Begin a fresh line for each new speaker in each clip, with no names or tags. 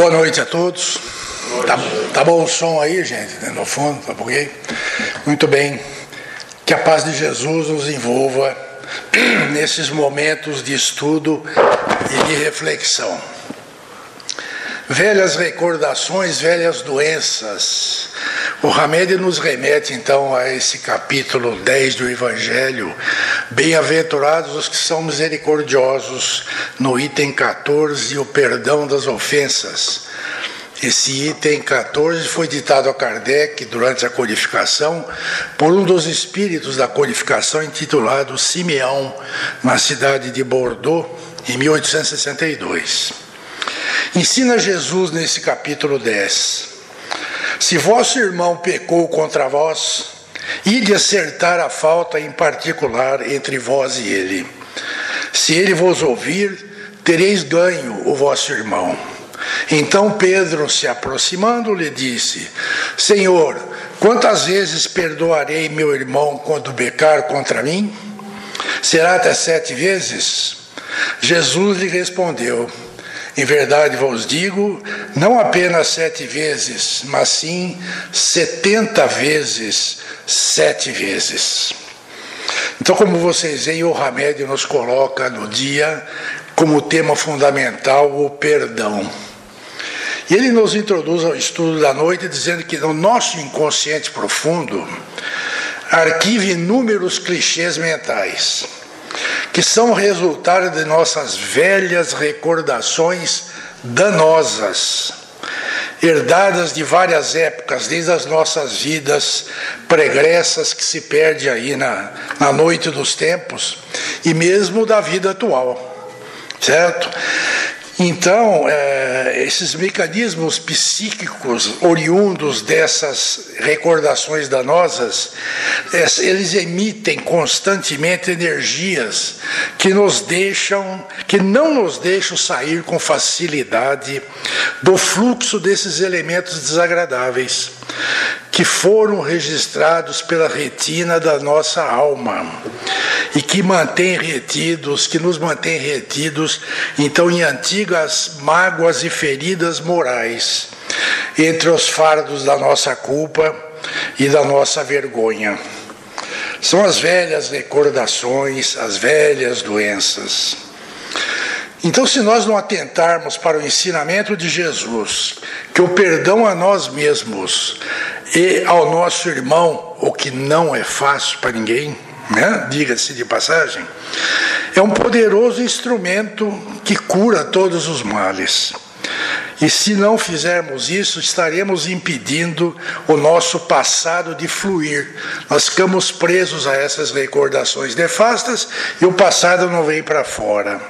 Boa noite a todos. Tá, tá, bom o som aí, gente, né, no fundo, tá ok? Muito bem. Que a paz de Jesus nos envolva nesses momentos de estudo e de reflexão. Velhas recordações, velhas doenças. O Hamed nos remete então a esse capítulo 10 do Evangelho. Bem-aventurados os que são misericordiosos, no item 14, o perdão das ofensas. Esse item 14 foi ditado a Kardec durante a codificação por um dos espíritos da codificação intitulado Simeão, na cidade de Bordeaux, em 1862. Ensina Jesus nesse capítulo 10. Se vosso irmão pecou contra vós, ide acertar a falta em particular entre vós e ele. Se ele vos ouvir, tereis ganho o vosso irmão. Então Pedro, se aproximando, lhe disse: Senhor, quantas vezes perdoarei meu irmão quando pecar contra mim? Será até sete vezes? Jesus lhe respondeu: em verdade vos digo, não apenas sete vezes, mas sim setenta vezes, sete vezes. Então, como vocês veem, o Hamed nos coloca no dia como tema fundamental o perdão. E ele nos introduz ao estudo da noite dizendo que no nosso inconsciente profundo arquiva inúmeros clichês mentais que são resultado de nossas velhas recordações danosas, herdadas de várias épocas, desde as nossas vidas pregressas que se perde aí na, na noite dos tempos, e mesmo da vida atual, certo? Então, é, esses mecanismos psíquicos oriundos dessas recordações danosas, eles emitem constantemente energias que nos deixam, que não nos deixam sair com facilidade do fluxo desses elementos desagradáveis que foram registrados pela retina da nossa alma e que mantém retidos, que nos mantém retidos, então, em antigas mágoas e feridas morais, entre os fardos da nossa culpa e da nossa vergonha. São as velhas recordações, as velhas doenças. Então, se nós não atentarmos para o ensinamento de Jesus, que o perdão a nós mesmos e ao nosso irmão, o que não é fácil para ninguém, né? diga-se de passagem, é um poderoso instrumento que cura todos os males. E se não fizermos isso, estaremos impedindo o nosso passado de fluir. Nós ficamos presos a essas recordações nefastas e o passado não vem para fora.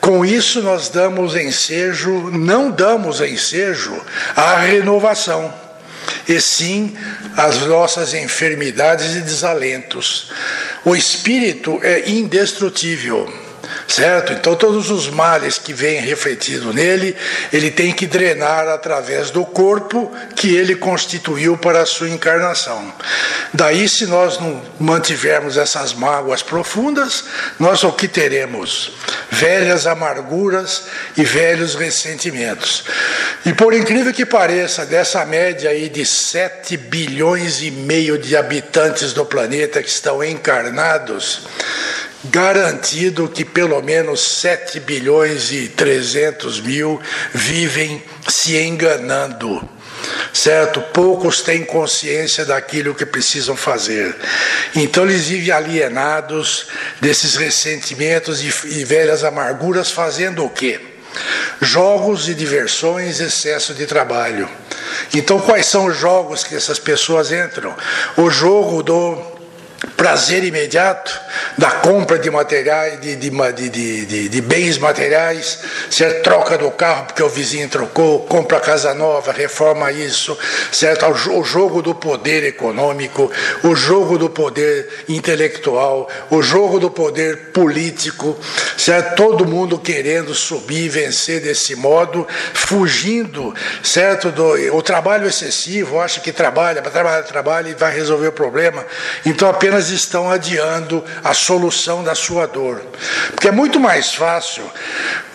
Com isso, nós damos ensejo, não damos ensejo à renovação e sim as nossas enfermidades e desalentos. O espírito é indestrutível certo? Então, todos os males que vêm refletido nele, ele tem que drenar através do corpo que ele constituiu para a sua encarnação. Daí, se nós não mantivermos essas mágoas profundas, nós o que teremos? Velhas amarguras e velhos ressentimentos. E por incrível que pareça, dessa média aí de 7 bilhões e meio de habitantes do planeta que estão encarnados, garantido que pelo menos 7 bilhões e 300 mil vivem se enganando. Certo? Poucos têm consciência daquilo que precisam fazer. Então eles vivem alienados desses ressentimentos e, velhas amarguras, fazendo o quê? Jogos e diversões, excesso de trabalho. Então, quais são os jogos que essas pessoas entram? O jogo do prazer imediato da compra de materiais, de, de, de, de, bens materiais, certo? troca do carro porque o vizinho trocou, compra casa nova, reforma isso, certo? O jogo do poder econômico, o jogo do poder intelectual, o jogo do poder político, certo? Todo mundo querendo subir e vencer desse modo, fugindo, certo? Do, o trabalho excessivo, acha que trabalha, trabalha, trabalha e vai resolver o problema. Então apenas estão adiando a solução da sua dor. Porque é muito mais fácil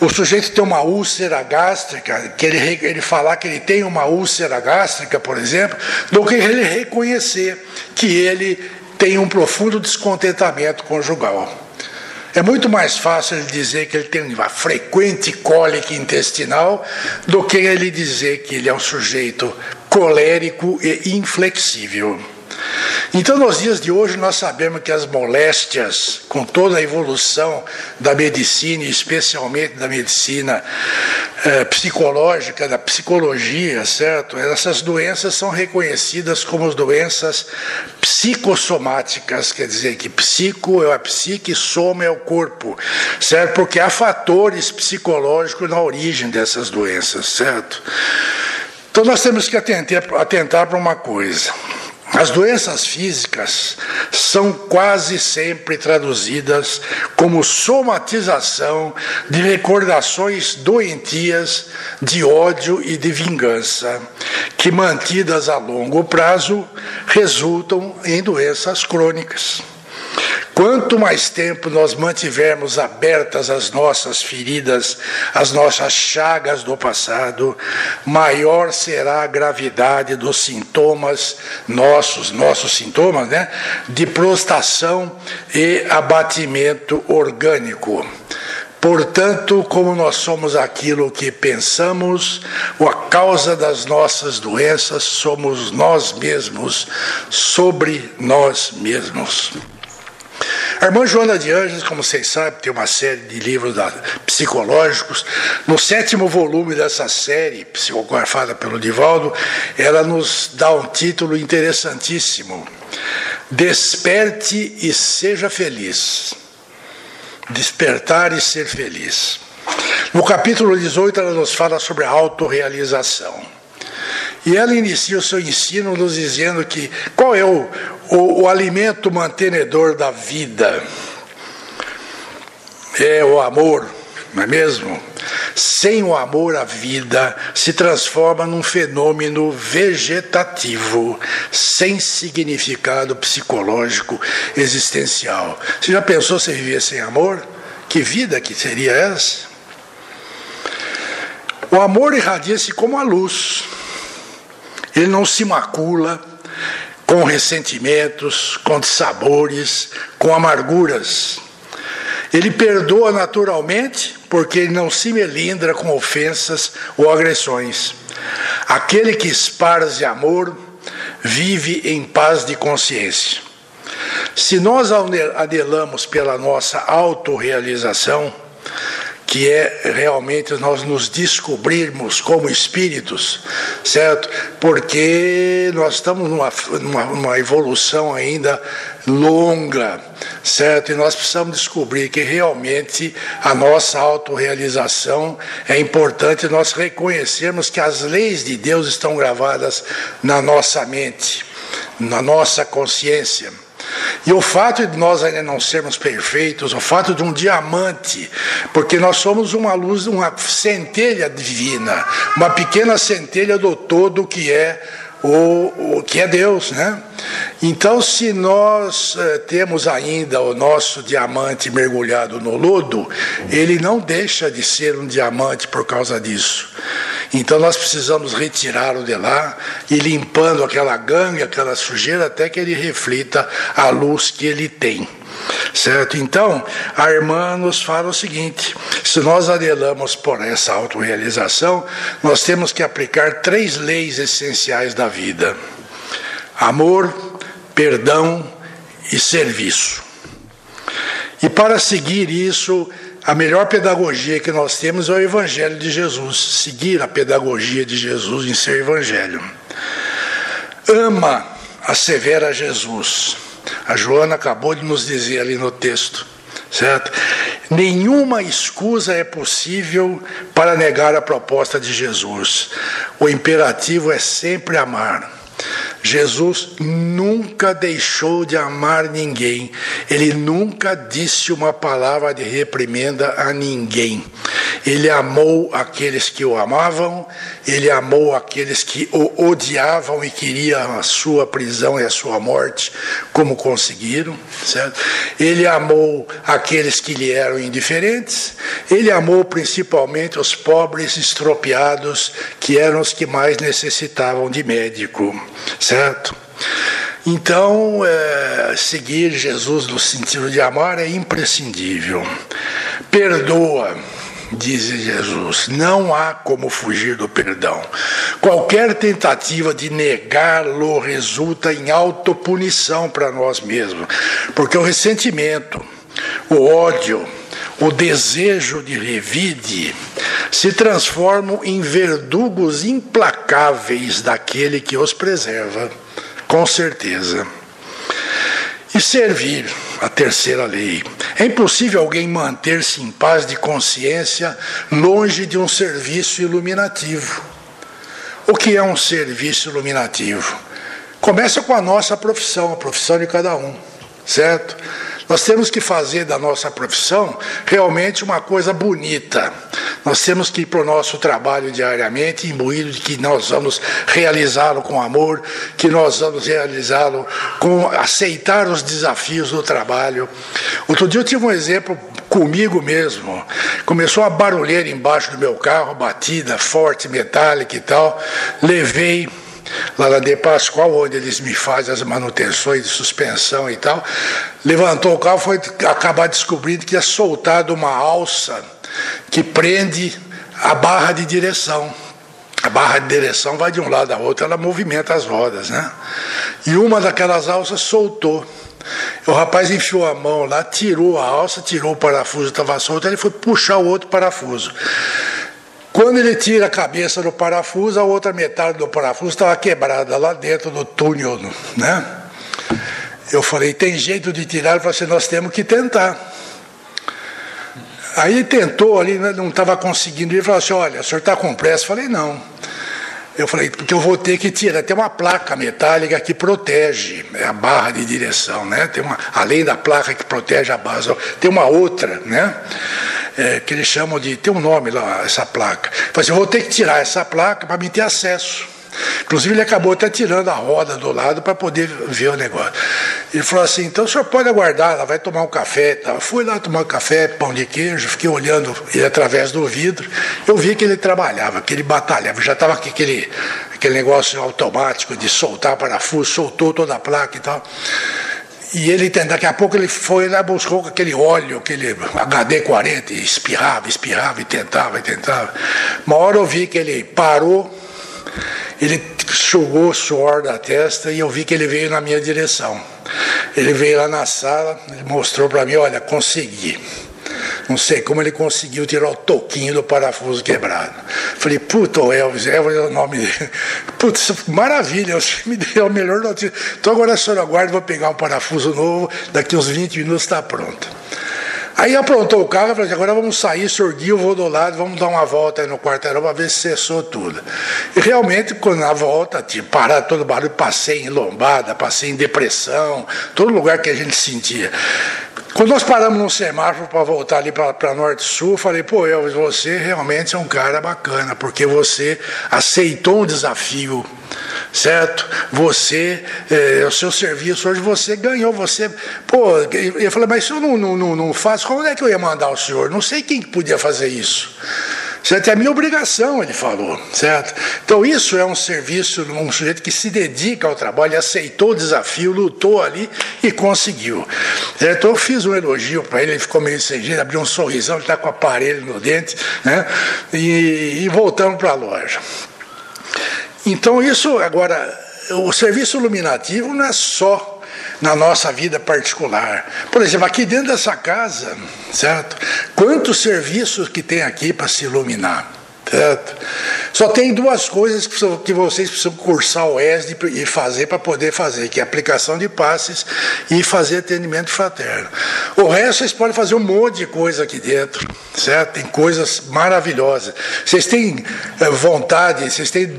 o sujeito ter uma úlcera gástrica, que ele, ele falar que ele tem uma úlcera gástrica, por exemplo, do que ele reconhecer que ele tem um profundo descontentamento conjugal. É muito mais fácil ele dizer que ele tem uma frequente cólica intestinal do que ele dizer que ele é um sujeito colérico e inflexível. Então, nos dias de hoje, nós sabemos que as moléstias, com toda a evolução da medicina, especialmente da medicina eh, psicológica, da psicologia, certo? Essas doenças são reconhecidas como doenças psicossomáticas, quer dizer que psico é a psique, soma é o corpo, certo? Porque há fatores psicológicos na origem dessas doenças, certo? Então, nós temos que atentar, atentar para uma coisa. As doenças físicas são quase sempre traduzidas como somatização de recordações doentias de ódio e de vingança, que mantidas a longo prazo resultam em doenças crônicas. Quanto mais tempo nós mantivermos abertas as nossas feridas, as nossas chagas do passado, maior será a gravidade dos sintomas nossos, nossos sintomas, né, de prostração e abatimento orgânico. Portanto, como nós somos aquilo que pensamos, a causa das nossas doenças somos nós mesmos, sobre nós mesmos. A irmã Joana de Anjos, como vocês sabem, tem uma série de livros da, psicológicos. No sétimo volume dessa série, psicografada pelo Divaldo, ela nos dá um título interessantíssimo: Desperte e seja feliz. Despertar e ser feliz. No capítulo 18, ela nos fala sobre a autorrealização. E ela inicia o seu ensino nos dizendo que qual é o, o, o alimento mantenedor da vida? É o amor, não é mesmo? Sem o amor, a vida se transforma num fenômeno vegetativo, sem significado psicológico existencial. Você já pensou se viver sem amor? Que vida que seria essa? O amor irradia-se como a luz ele não se macula com ressentimentos, com dissabores, com amarguras. Ele perdoa naturalmente, porque ele não se melindra com ofensas ou agressões. Aquele que esparze amor vive em paz de consciência. Se nós anelamos pela nossa autorrealização, que é realmente nós nos descobrirmos como espíritos, certo? Porque nós estamos numa, numa, numa evolução ainda longa, certo? E nós precisamos descobrir que realmente a nossa autorrealização é importante nós reconhecermos que as leis de Deus estão gravadas na nossa mente, na nossa consciência. E o fato de nós ainda não sermos perfeitos, o fato de um diamante, porque nós somos uma luz, uma centelha divina, uma pequena centelha do todo que é o, que é Deus, né? Então, se nós eh, temos ainda o nosso diamante mergulhado no lodo, ele não deixa de ser um diamante por causa disso. Então nós precisamos retirá-lo de lá e limpando aquela gangue, aquela sujeira, até que ele reflita a luz que ele tem. Certo? Então, a irmã nos fala o seguinte: se nós anelamos por essa autorrealização, nós temos que aplicar três leis essenciais da vida: amor, perdão e serviço. E para seguir isso, a melhor pedagogia que nós temos é o Evangelho de Jesus, seguir a pedagogia de Jesus em seu Evangelho. Ama, assevera Jesus. A Joana acabou de nos dizer ali no texto, certo? Nenhuma escusa é possível para negar a proposta de Jesus. O imperativo é sempre amar. Jesus nunca deixou de amar ninguém, ele nunca disse uma palavra de reprimenda a ninguém. Ele amou aqueles que o amavam, ele amou aqueles que o odiavam e queriam a sua prisão e a sua morte, como conseguiram, certo? Ele amou aqueles que lhe eram indiferentes, ele amou principalmente os pobres estropiados, que eram os que mais necessitavam de médico, certo? Então, é, seguir Jesus no sentido de amar é imprescindível. Perdoa, diz Jesus, não há como fugir do perdão. Qualquer tentativa de negá-lo resulta em autopunição para nós mesmos, porque o ressentimento, o ódio, o desejo de revide se transformam em verdugos implacáveis daquele que os preserva com certeza. E servir, a terceira lei. É impossível alguém manter-se em paz de consciência longe de um serviço iluminativo. O que é um serviço iluminativo? Começa com a nossa profissão, a profissão de cada um, certo? Nós temos que fazer da nossa profissão realmente uma coisa bonita. Nós temos que ir para o nosso trabalho diariamente, imbuído de que nós vamos realizá-lo com amor, que nós vamos realizá-lo com aceitar os desafios do trabalho. Outro dia eu tive um exemplo comigo mesmo. Começou a barulheira embaixo do meu carro, batida forte, metálica e tal. Levei lá na De Pascoal, onde eles me fazem as manutenções de suspensão e tal. Levantou o carro, foi acabar descobrindo que tinha soltado uma alça que prende a barra de direção. A barra de direção vai de um lado a outro, ela movimenta as rodas, né? E uma daquelas alças soltou. O rapaz enfiou a mão lá, tirou a alça, tirou o parafuso, estava solto, ele foi puxar o outro parafuso. Quando ele tira a cabeça do parafuso, a outra metade do parafuso estava quebrada lá dentro do túnel, né? Eu falei, tem jeito de tirar? Ele falou assim, nós temos que tentar. Aí tentou ali, né, não estava conseguindo. Ele falou assim, olha, o senhor está com pressa? Eu falei, não. Eu falei, porque eu vou ter que tirar. Tem uma placa metálica que protege é a barra de direção, né? Tem uma, além da placa que protege a base, tem uma outra, né? É, que eles chamam de. Tem um nome lá, essa placa. Falei assim, eu vou ter que tirar essa placa para me ter acesso. Inclusive, ele acabou até tirando a roda do lado para poder ver o negócio. Ele falou assim: então o senhor pode aguardar, ela vai tomar um café. Tá? Fui lá tomar um café, pão de queijo, fiquei olhando ele através do vidro. Eu vi que ele trabalhava, que ele batalhava, já estava aquele, aquele negócio automático de soltar parafuso, soltou toda a placa e tal. E ele, daqui a pouco, ele foi lá, buscou aquele óleo, aquele HD-40, espirrava, espirrava e tentava e tentava. Uma hora eu vi que ele parou, ele enxugou o suor da testa e eu vi que ele veio na minha direção. Ele veio lá na sala, mostrou para mim, olha, consegui. Não sei como ele conseguiu tirar o toquinho do parafuso quebrado. Falei, puta, o Elvis, Elvis é o nome dele. Putz, maravilha, você me deu a melhor notícia. Então agora a senhora aguarda, vou pegar um parafuso novo, daqui uns 20 minutos está pronto. Aí aprontou o carro, falou assim, agora vamos sair, sorguiu, vou do lado, vamos dar uma volta aí no quarteirão para ver se cessou tudo. E realmente, quando na volta, tinha parado todo o barulho, passei em lombada, passei em depressão, todo lugar que a gente sentia. Quando nós paramos no semáforo para voltar ali para Norte-Sul, falei, pô, Elvis, você realmente é um cara bacana, porque você aceitou um desafio, certo? Você, é, o seu serviço hoje, você ganhou, você. Pô, eu falei, mas se eu não, não, não, faço, como é que eu ia mandar o senhor? Não sei quem podia fazer isso. Certo? É a minha obrigação, ele falou, certo? Então isso é um serviço, um sujeito que se dedica ao trabalho, aceitou o desafio, lutou ali e conseguiu. Certo? Então eu fiz um elogio para ele, ele ficou meio sem jeito, abriu um sorrisão, ele está com o aparelho no dente, né? E, e voltamos para a loja. Então isso, agora, o serviço iluminativo não é só na nossa vida particular. Por exemplo, aqui dentro dessa casa, certo? Quantos serviços que tem aqui para se iluminar, certo? Só tem duas coisas que vocês precisam cursar o ESD e fazer para poder fazer, que é aplicação de passes e fazer atendimento fraterno. O resto vocês podem fazer um monte de coisa aqui dentro, certo? Tem coisas maravilhosas. Vocês têm eh, vontade, vocês têm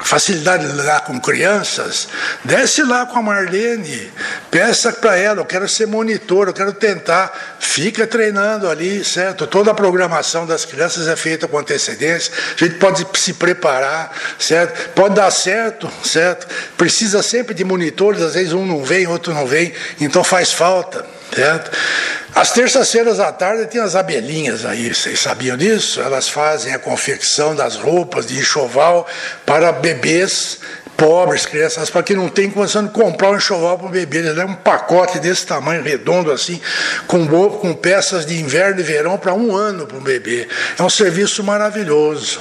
facilidade de lidar com crianças, desce lá com a Marlene, peça para ela, eu quero ser monitor, eu quero tentar, fica treinando ali, certo? Toda a programação das crianças é feita com a gente pode se preparar, certo? Pode dar certo, certo? Precisa sempre de monitores, às vezes um não vem, outro não vem, então faz falta, certo? Às terças-feiras à tarde tem as abelhinhas aí, vocês sabiam disso? Elas fazem a confecção das roupas de enxoval para bebês pobres, crianças, para quem não tem condição de comprar um enxoval para o bebê. Ele é um pacote desse tamanho, redondo assim, com, com peças de inverno e verão para um ano para o bebê. É um serviço maravilhoso.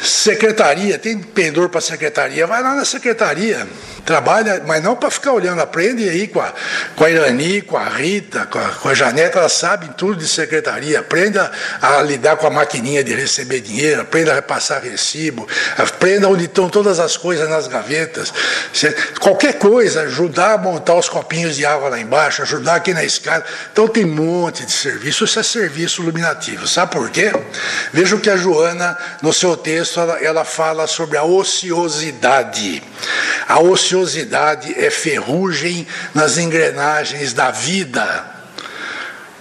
Secretaria, tem pendor para secretaria, vai lá na secretaria Trabalha, mas não para ficar olhando, aprende aí com a, com a Irani, com a Rita, com a, com a Janeta, elas sabem tudo de secretaria, aprenda a lidar com a maquininha de receber dinheiro, aprenda a repassar recibo, aprenda onde estão todas as coisas nas gavetas. Qualquer coisa, ajudar a montar os copinhos de água lá embaixo, ajudar aqui na escada. Então tem um monte de serviço, isso é serviço iluminativo. Sabe por quê? Veja o que a Joana, no seu texto, ela, ela fala sobre a ociosidade. A ociosidade ociosidade é ferrugem nas engrenagens da vida.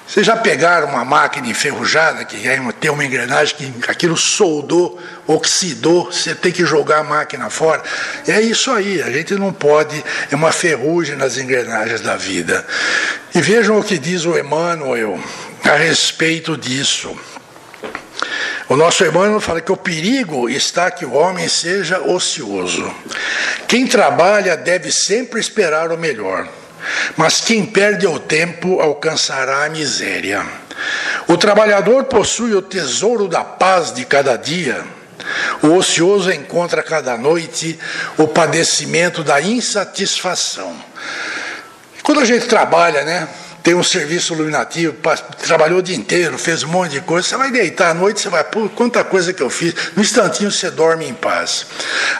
Vocês já pegaram uma máquina enferrujada, que tem uma engrenagem que aquilo soldou, oxidou, você tem que jogar a máquina fora? É isso aí, a gente não pode, é uma ferrugem nas engrenagens da vida. E vejam o que diz o Emmanuel a respeito disso. O nosso irmão fala que o perigo está que o homem seja ocioso. Quem trabalha deve sempre esperar o melhor, mas quem perde o tempo alcançará a miséria. O trabalhador possui o tesouro da paz de cada dia. O ocioso encontra cada noite o padecimento da insatisfação. Quando a gente trabalha, né? Tem um serviço iluminativo, trabalhou o dia inteiro, fez um monte de coisa, você vai deitar à noite, você vai, pô, quanta coisa que eu fiz, no instantinho você dorme em paz.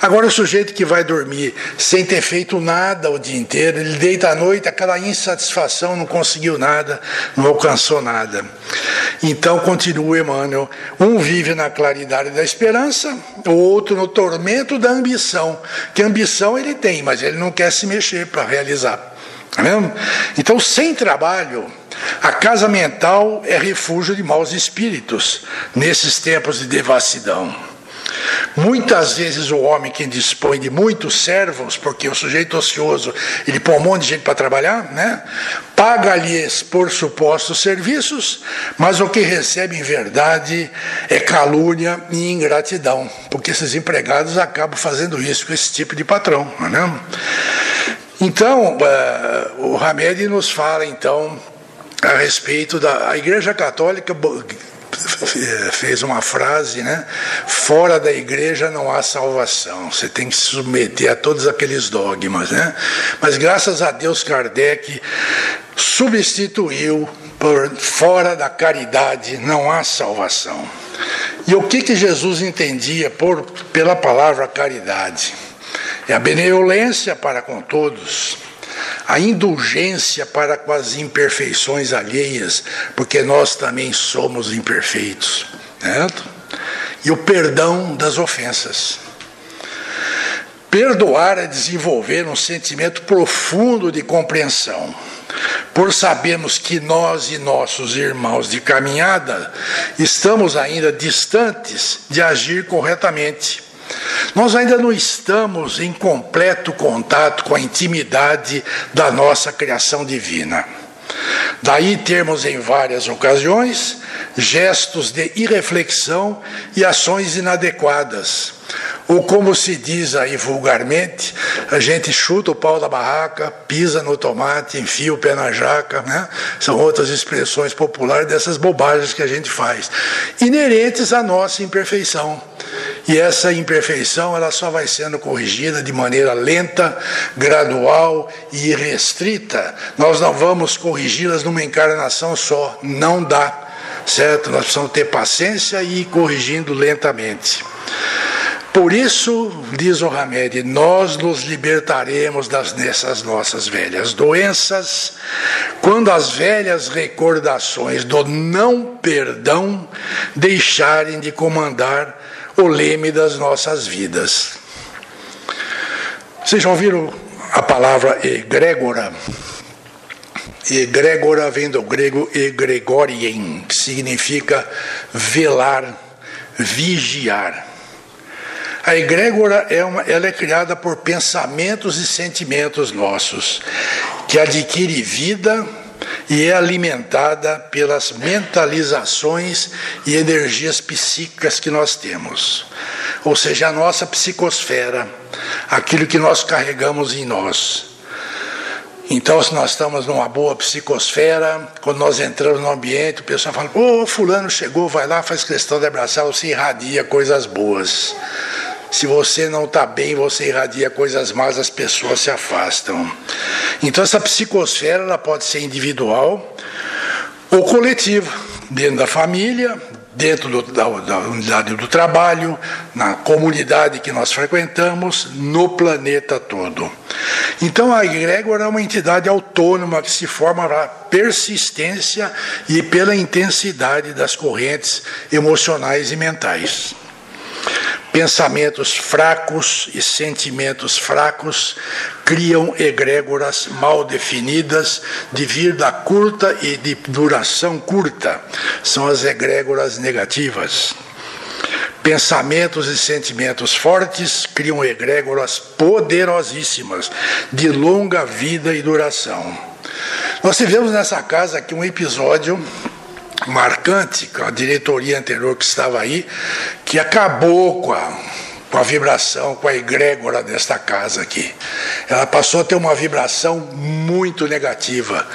Agora o sujeito que vai dormir sem ter feito nada o dia inteiro, ele deita à noite, aquela insatisfação, não conseguiu nada, não alcançou nada. Então continua Emmanuel, um vive na claridade da esperança, o outro no tormento da ambição, que ambição ele tem, mas ele não quer se mexer para realizar. Tá? Então, sem trabalho, a casa mental é refúgio de maus espíritos nesses tempos de devassidão. Muitas vezes o homem que dispõe de muitos servos, porque o sujeito ocioso ele põe um monte de gente para trabalhar, né? paga-lhes por supostos serviços, mas o que recebe em verdade é calúnia e ingratidão, porque esses empregados acabam fazendo isso com esse tipo de patrão. É mesmo? Então, uh, o Hamed nos fala então a respeito da a Igreja Católica fez uma frase, né? Fora da igreja não há salvação. Você tem que se submeter a todos aqueles dogmas, né? Mas graças a Deus Kardec substituiu por fora da caridade não há salvação. E o que que Jesus entendia por pela palavra caridade? É a benevolência para com todos, a indulgência para com as imperfeições alheias, porque nós também somos imperfeitos, certo? E o perdão das ofensas. Perdoar é desenvolver um sentimento profundo de compreensão, por sabermos que nós e nossos irmãos de caminhada estamos ainda distantes de agir corretamente nós ainda não estamos em completo contato com a intimidade da nossa criação divina. Daí termos em várias ocasiões gestos de irreflexão e ações inadequadas. Ou como se diz aí vulgarmente, a gente chuta o pau da barraca, pisa no tomate, enfia o pé na jaca, né? São outras expressões populares dessas bobagens que a gente faz, inerentes à nossa imperfeição. E essa imperfeição ela só vai sendo corrigida de maneira lenta, gradual e restrita. Nós não vamos corrigi-las numa encarnação só, não dá. certo? Nós precisamos ter paciência e ir corrigindo lentamente. Por isso, diz o Hamed, nós nos libertaremos das, dessas nossas velhas doenças, quando as velhas recordações do não perdão deixarem de comandar o leme das nossas vidas. Vocês já ouviram a palavra egrégora? Egrégora vem do grego egregorien, que significa velar, vigiar. A egrégora é, uma, ela é criada por pensamentos e sentimentos nossos, que adquire vida e é alimentada pelas mentalizações e energias psíquicas que nós temos. Ou seja, a nossa psicosfera, aquilo que nós carregamos em nós. Então, se nós estamos numa boa psicosfera, quando nós entramos no ambiente, o pessoal fala: Ô, oh, Fulano chegou, vai lá, faz questão de abraçar, você irradia coisas boas. Se você não está bem, você irradia coisas más, as pessoas se afastam. Então, essa psicosfera ela pode ser individual ou coletiva, dentro da família, dentro do, da, da, unidade do trabalho, na comunidade que nós frequentamos, no planeta todo. Então, a egrégora é uma entidade autônoma que se forma pela persistência e pela intensidade das correntes emocionais e mentais. Pensamentos fracos e sentimentos fracos criam egrégoras mal definidas de vida curta e de duração curta. São as egrégoras negativas. Pensamentos e sentimentos fortes criam egrégoras poderosíssimas, de longa vida e duração. Nós tivemos nessa casa aqui um episódio marcante com a diretoria anterior que estava aí, que acabou com a, com a vibração, com a egrégora desta casa aqui. Ela passou a ter uma vibração muito negativa.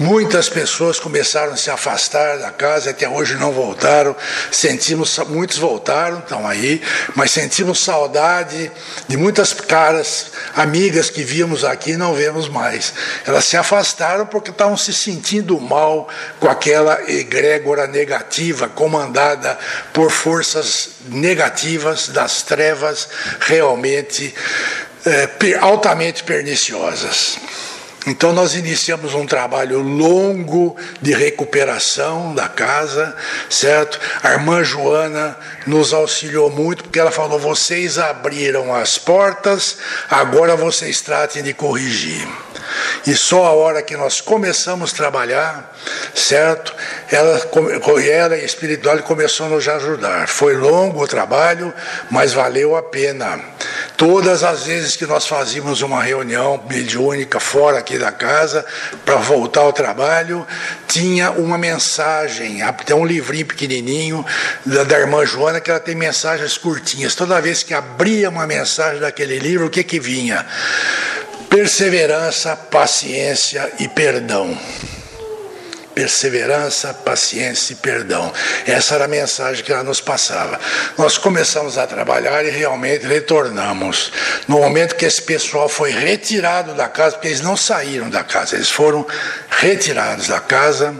Muitas pessoas começaram a se afastar da casa, até hoje não voltaram. Sentimos, muitos voltaram, estão aí, mas sentimos saudade de muitas caras, amigas que víamos aqui e não vemos mais. Elas se afastaram porque estavam se sentindo mal com aquela egrégora negativa, comandada por forças negativas das trevas, realmente é, altamente perniciosas. Então nós iniciamos um trabalho longo de recuperação da casa, certo? A irmã Joana nos auxiliou muito porque ela falou: "Vocês abriram as portas, agora vocês tratem de corrigir". E só a hora que nós começamos a trabalhar, certo? Ela, ela espiritual começou a nos ajudar. Foi longo o trabalho, mas valeu a pena. Todas as vezes que nós fazíamos uma reunião mediúnica fora aqui da casa, para voltar ao trabalho, tinha uma mensagem, tem um livrinho pequenininho da, da irmã Joana que ela tem mensagens curtinhas. Toda vez que abria uma mensagem daquele livro, o que que vinha? Perseverança, paciência e perdão. Perseverança, paciência e perdão. Essa era a mensagem que ela nos passava. Nós começamos a trabalhar e realmente retornamos. No momento que esse pessoal foi retirado da casa, porque eles não saíram da casa, eles foram retirados da casa,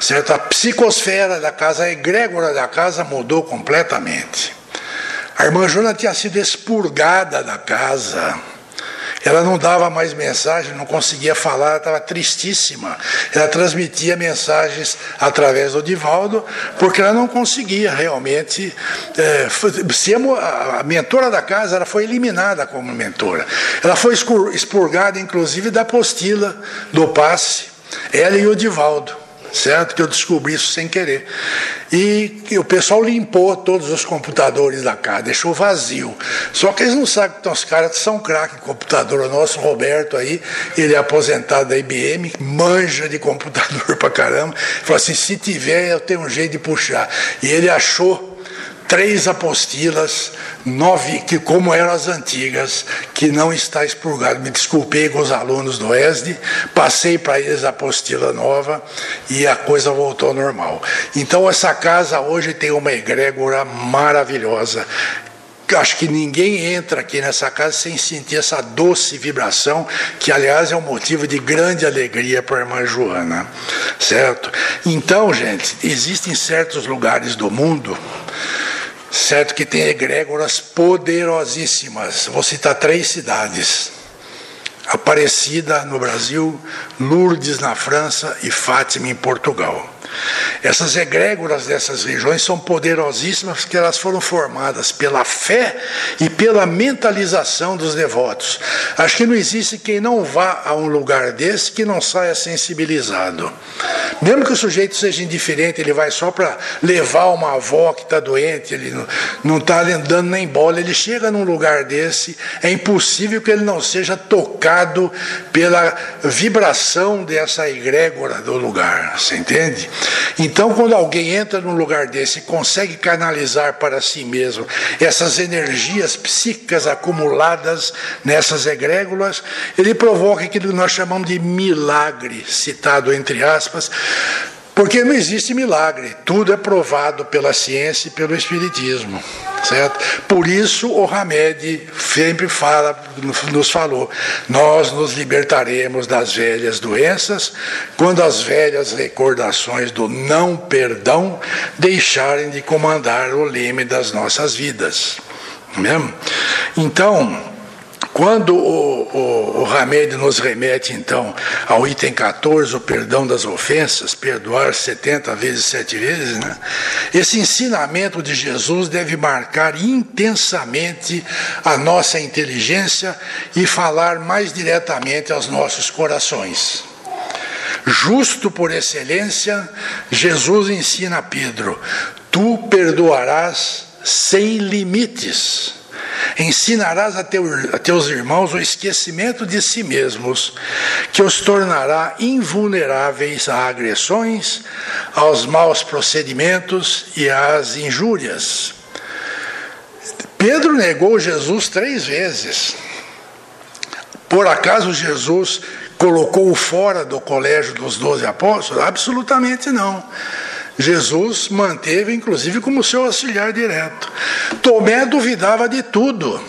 certo? A psicosfera da casa, a egrégora da casa mudou completamente. A irmã Jona tinha sido expurgada da casa ela não dava mais mensagem, não conseguia falar, estava tristíssima. Ela transmitia mensagens através do Divaldo, porque ela não conseguia realmente. É, ser a, mentora da casa ela foi eliminada como mentora. Ela foi expurgada, inclusive, da apostila do passe, ela e o Divaldo certo? Que eu descobri isso sem querer. E, o pessoal limpou todos os computadores da casa, deixou vazio. Só que eles não sabem que os caras são craque computador. O nosso Roberto aí, ele é aposentado da IBM, manja de computador pra caramba. Falou assim: se tiver, eu tenho um jeito de puxar. E ele achou três apostilas, nove, que como eram as antigas, que não está expurgado. Me desculpei com os alunos do ESD, passei para eles a apostila nova e a coisa voltou ao normal. Então essa casa hoje tem uma egrégora maravilhosa acho que ninguém entra aqui nessa casa sem sentir essa doce vibração, que aliás é um motivo de grande alegria para a irmã Joana, certo? Então, gente, existem certos lugares do mundo certo que tem egrégoras poderosíssimas. Vou citar três cidades. Aparecida no Brasil, Lourdes na França e Fátima em Portugal. Essas egrégoras dessas regiões são poderosíssimas porque elas foram formadas pela fé e pela mentalização dos devotos. Acho que não existe quem não vá a um lugar desse que não saia sensibilizado. Mesmo que o sujeito seja indiferente, ele vai só para levar uma avó que está doente, ele não está dando nem bola, ele chega num lugar desse, é impossível que ele não seja tocado pela vibração dessa egrégora do lugar, você entende? Então, quando alguém entra num lugar desse e consegue canalizar para si mesmo essas energias psíquicas acumuladas nessas egrégoras, ele provoca aquilo que nós chamamos de milagre, citado entre aspas, porque não existe milagre, tudo é provado pela ciência e pelo espiritismo, certo? Por isso o Hamed sempre fala, nos falou, nós nos libertaremos das velhas doenças quando as velhas recordações do não perdão deixarem de comandar o leme das nossas vidas. Mesmo? Então, quando o, o, o Hamed nos remete, então, ao item 14, o perdão das ofensas, perdoar 70 vezes, sete vezes, né? esse ensinamento de Jesus deve marcar intensamente a nossa inteligência e falar mais diretamente aos nossos corações. Justo por excelência, Jesus ensina a Pedro: tu perdoarás sem limites. Ensinarás a, teu, a teus irmãos o esquecimento de si mesmos, que os tornará invulneráveis a agressões, aos maus procedimentos e às injúrias. Pedro negou Jesus três vezes. Por acaso Jesus colocou-o fora do colégio dos doze apóstolos? Absolutamente não. Jesus manteve, inclusive, como seu auxiliar direto. Tomé duvidava de tudo.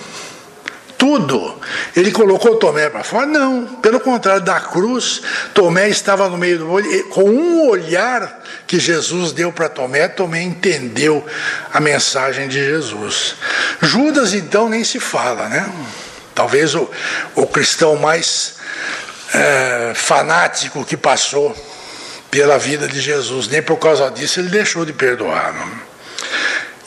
Tudo. Ele colocou Tomé para fora? Não. Pelo contrário, da cruz, Tomé estava no meio do olho. Com um olhar que Jesus deu para Tomé, Tomé entendeu a mensagem de Jesus. Judas, então, nem se fala, né? Talvez o, o cristão mais é, fanático que passou pela vida de Jesus, nem por causa disso ele deixou de perdoar. Não?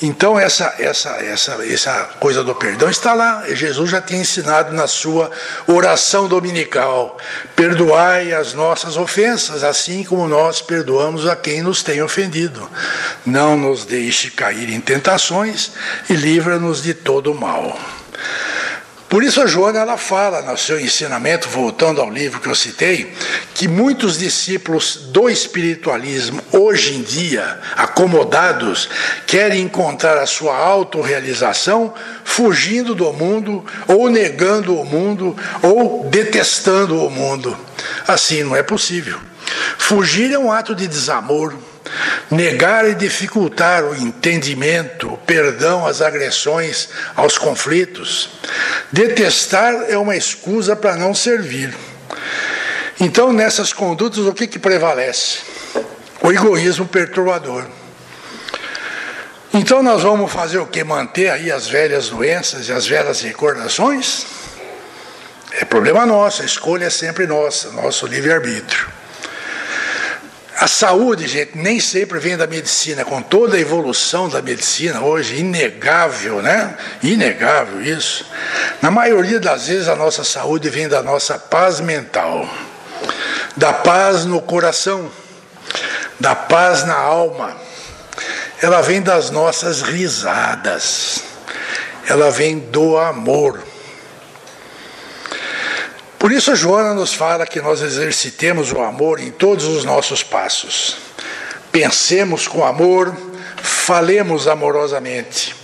Então essa, essa, essa, essa coisa do perdão está lá. Jesus já tinha ensinado na sua oração dominical: perdoai as nossas ofensas, assim como nós perdoamos a quem nos tem ofendido. Não nos deixe cair em tentações e livra-nos de todo mal. Por isso a Joana ela fala no seu ensinamento, voltando ao livro que eu citei, que muitos discípulos do espiritualismo hoje em dia, acomodados, querem encontrar a sua autorrealização fugindo do mundo, ou negando o mundo, ou detestando o mundo. Assim não é possível. Fugir é um ato de desamor, Negar e dificultar o entendimento, o perdão às agressões, aos conflitos. Detestar é uma escusa para não servir. Então, nessas condutas, o que, que prevalece? O egoísmo perturbador. Então, nós vamos fazer o que? Manter aí as velhas doenças e as velhas recordações? É problema nosso, a escolha é sempre nossa, nosso livre-arbítrio. A saúde, gente, nem sempre vem da medicina, com toda a evolução da medicina hoje, inegável, né? Inegável isso. Na maioria das vezes a nossa saúde vem da nossa paz mental, da paz no coração, da paz na alma. Ela vem das nossas risadas, ela vem do amor. Por isso, Joana nos fala que nós exercitemos o amor em todos os nossos passos. Pensemos com amor, falemos amorosamente.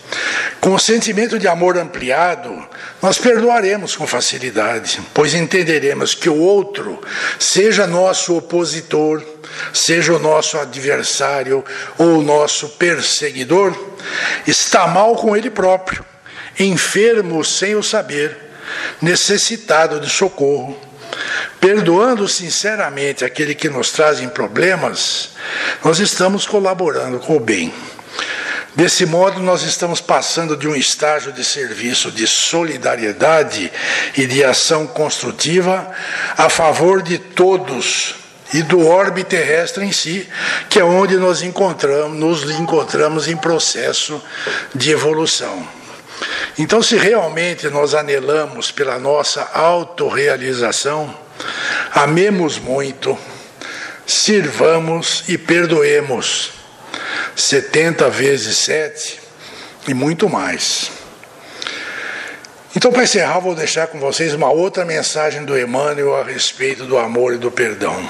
Com o sentimento de amor ampliado, nós perdoaremos com facilidade, pois entenderemos que o outro, seja nosso opositor, seja o nosso adversário ou o nosso perseguidor, está mal com ele próprio enfermo sem o saber, necessitado de socorro, perdoando sinceramente aquele que nos trazem problemas, nós estamos colaborando com o bem. Desse modo, nós estamos passando de um estágio de serviço de solidariedade e de ação construtiva a favor de todos e do orbe terrestre em si, que é onde nós encontramos, nos encontramos em processo de evolução. Então, se realmente nós anelamos pela nossa autorrealização, amemos muito, sirvamos e perdoemos 70 vezes 7 e muito mais. Então, para encerrar, vou deixar com vocês uma outra mensagem do Emmanuel a respeito do amor e do perdão.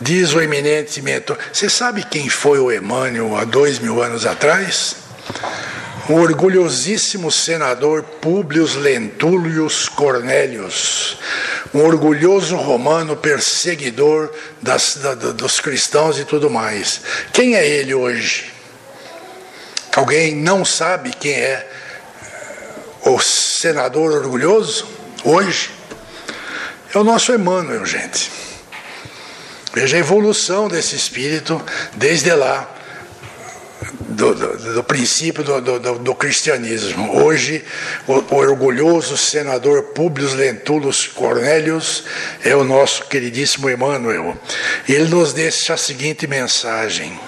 Diz o eminente mentor: Você sabe quem foi o Emmanuel há dois mil anos atrás? O orgulhosíssimo senador Públio Lentulus Cornélius, um orgulhoso romano perseguidor das, da, dos cristãos e tudo mais. Quem é ele hoje? Alguém não sabe quem é o senador orgulhoso hoje? É o nosso Emmanuel, gente. Veja a evolução desse espírito desde lá, do, do, do princípio do, do, cristianismo. Hoje, o, o, orgulhoso senador Públio Lentulus Cornélius é o nosso queridíssimo Emmanuel. Ele nos deixa a seguinte mensagem.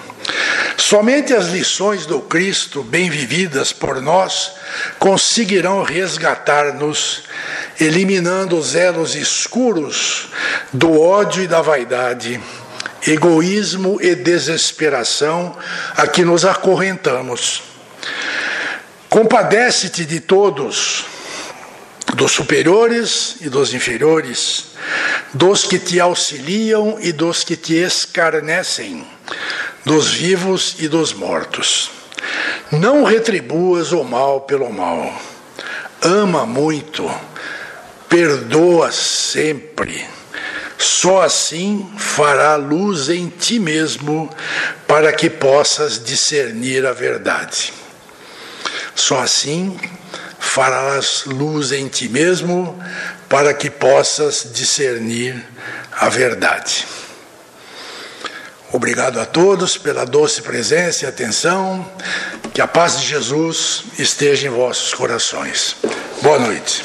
Somente as lições do Cristo, bem vividas por nós, conseguirão resgatar-nos, eliminando os elos escuros do ódio e da vaidade, egoísmo e desesperação a que nos acorrentamos. Compadece-te de todos, dos superiores e dos inferiores, dos que te auxiliam e dos que te escarnecem dos vivos e dos mortos. Não retribuas o mal pelo mal. Ama muito, perdoa sempre. Só assim fará luz em ti mesmo para que possas discernir a verdade. Só assim farás luz em ti mesmo para que possas discernir a verdade. Obrigado a todos pela doce presença e atenção. Que a paz de Jesus esteja em vossos corações. Boa noite.